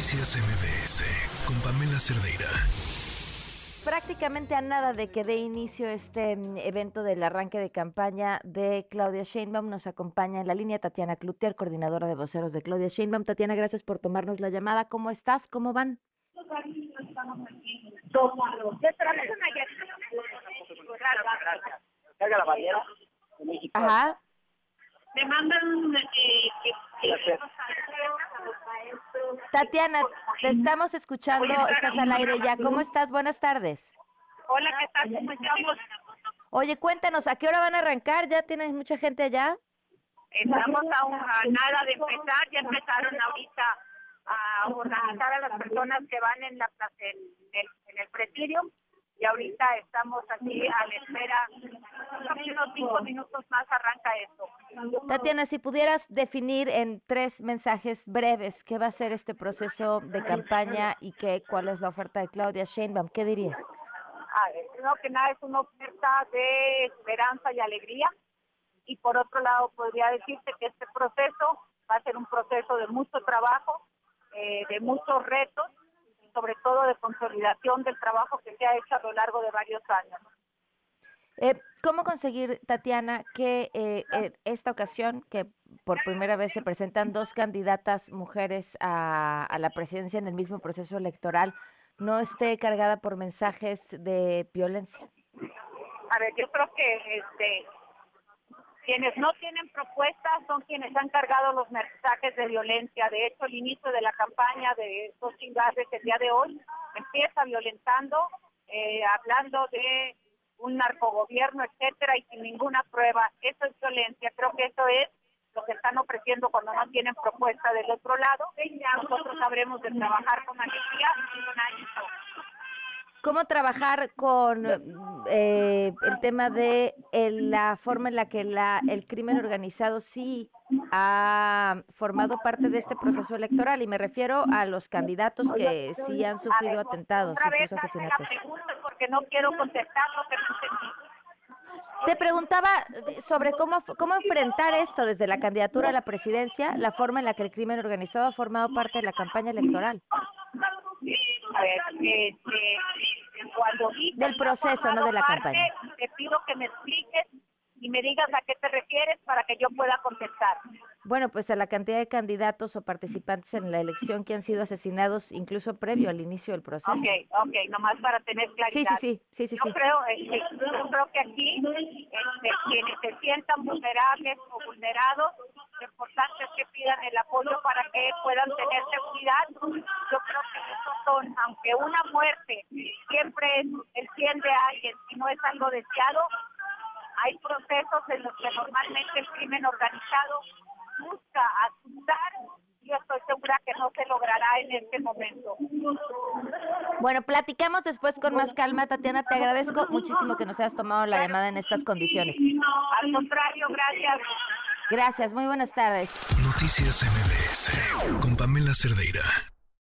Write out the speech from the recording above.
Noticias MBS con Pamela Cerdeira. Prácticamente a nada de que dé inicio este mm, evento del arranque de campaña de Claudia Sheinbaum, nos acompaña en la línea Tatiana Clutier, coordinadora de voceros de Claudia Sheinbaum. Tatiana, gracias por tomarnos la llamada. ¿Cómo estás? ¿Cómo van? Ajá. Me mandan eh, que, que- Tatiana, te estamos escuchando, estás al aire ya. ¿Cómo estás? Buenas tardes. Hola, ¿qué tal? ¿Cómo estamos? Oye, cuéntanos, ¿a qué hora van a arrancar? ¿Ya tienes mucha gente allá? Estamos a, un- a nada de empezar. Ya empezaron ahorita a organizar a las personas que van en la plaza, en el, en el presidio. Y ahorita estamos aquí a la espera. Unos cinco minutos más arranca esto. Tatiana, si pudieras definir en tres mensajes breves qué va a ser este proceso de campaña y qué, cuál es la oferta de Claudia Sheinbaum, ¿qué dirías? A ver, primero que nada es una oferta de esperanza y alegría. Y por otro lado, podría decirte que este proceso va a ser un proceso de mucho trabajo, eh, de muchos retos, y sobre todo de consolidación del trabajo que se ha hecho a lo largo de varios años. Eh, ¿Cómo conseguir, Tatiana, que eh, esta ocasión, que por primera vez se presentan dos candidatas mujeres a, a la presidencia en el mismo proceso electoral, no esté cargada por mensajes de violencia? A ver, yo creo que este, quienes no tienen propuestas son quienes han cargado los mensajes de violencia. De hecho, el inicio de la campaña de estos chingajes el día de hoy empieza violentando, eh, hablando de un narcogobierno, etcétera, y sin ninguna prueba. Eso es violencia. Creo que eso es lo que están ofreciendo cuando no tienen propuesta del otro lado. Nosotros sabremos de trabajar con alegría y con ahínco. ¿Cómo trabajar con eh, el tema de la forma en la que la, el crimen organizado sí ha formado parte de este proceso electoral? Y me refiero a los candidatos que sí han sufrido atentados, incluso asesinatos. Porque no quiero contestar lo que no entendí. Te preguntaba sobre cómo, cómo enfrentar esto desde la candidatura a la presidencia, la forma en la que el crimen organizado ha formado parte de la campaña electoral. Este, cuando Del proceso, no de la parte, campaña. Te pido que me expliques y me digas a qué te refieres para que yo pueda contestar. Bueno, pues a la cantidad de candidatos o participantes en la elección que han sido asesinados incluso previo al inicio del proceso. Ok, ok, nomás para tener claridad. sí, sí, sí, sí, Yo sí. creo, este, yo creo que aquí este, quienes se sientan vulnerables o vulnerados, lo importante es que pidan el apoyo para que puedan tener seguridad. Yo creo que estos son, aunque una muerte siempre es el bien de alguien y no es algo deseado, hay procesos en los que normalmente el crimen organizado busca asustar y yo estoy segura que no se logrará en este momento. Bueno, platicamos después con más calma. Tatiana, te agradezco muchísimo que nos hayas tomado la llamada en estas condiciones. Al contrario, gracias. Gracias, muy buenas tardes. Noticias MBS con Pamela Cerdeira.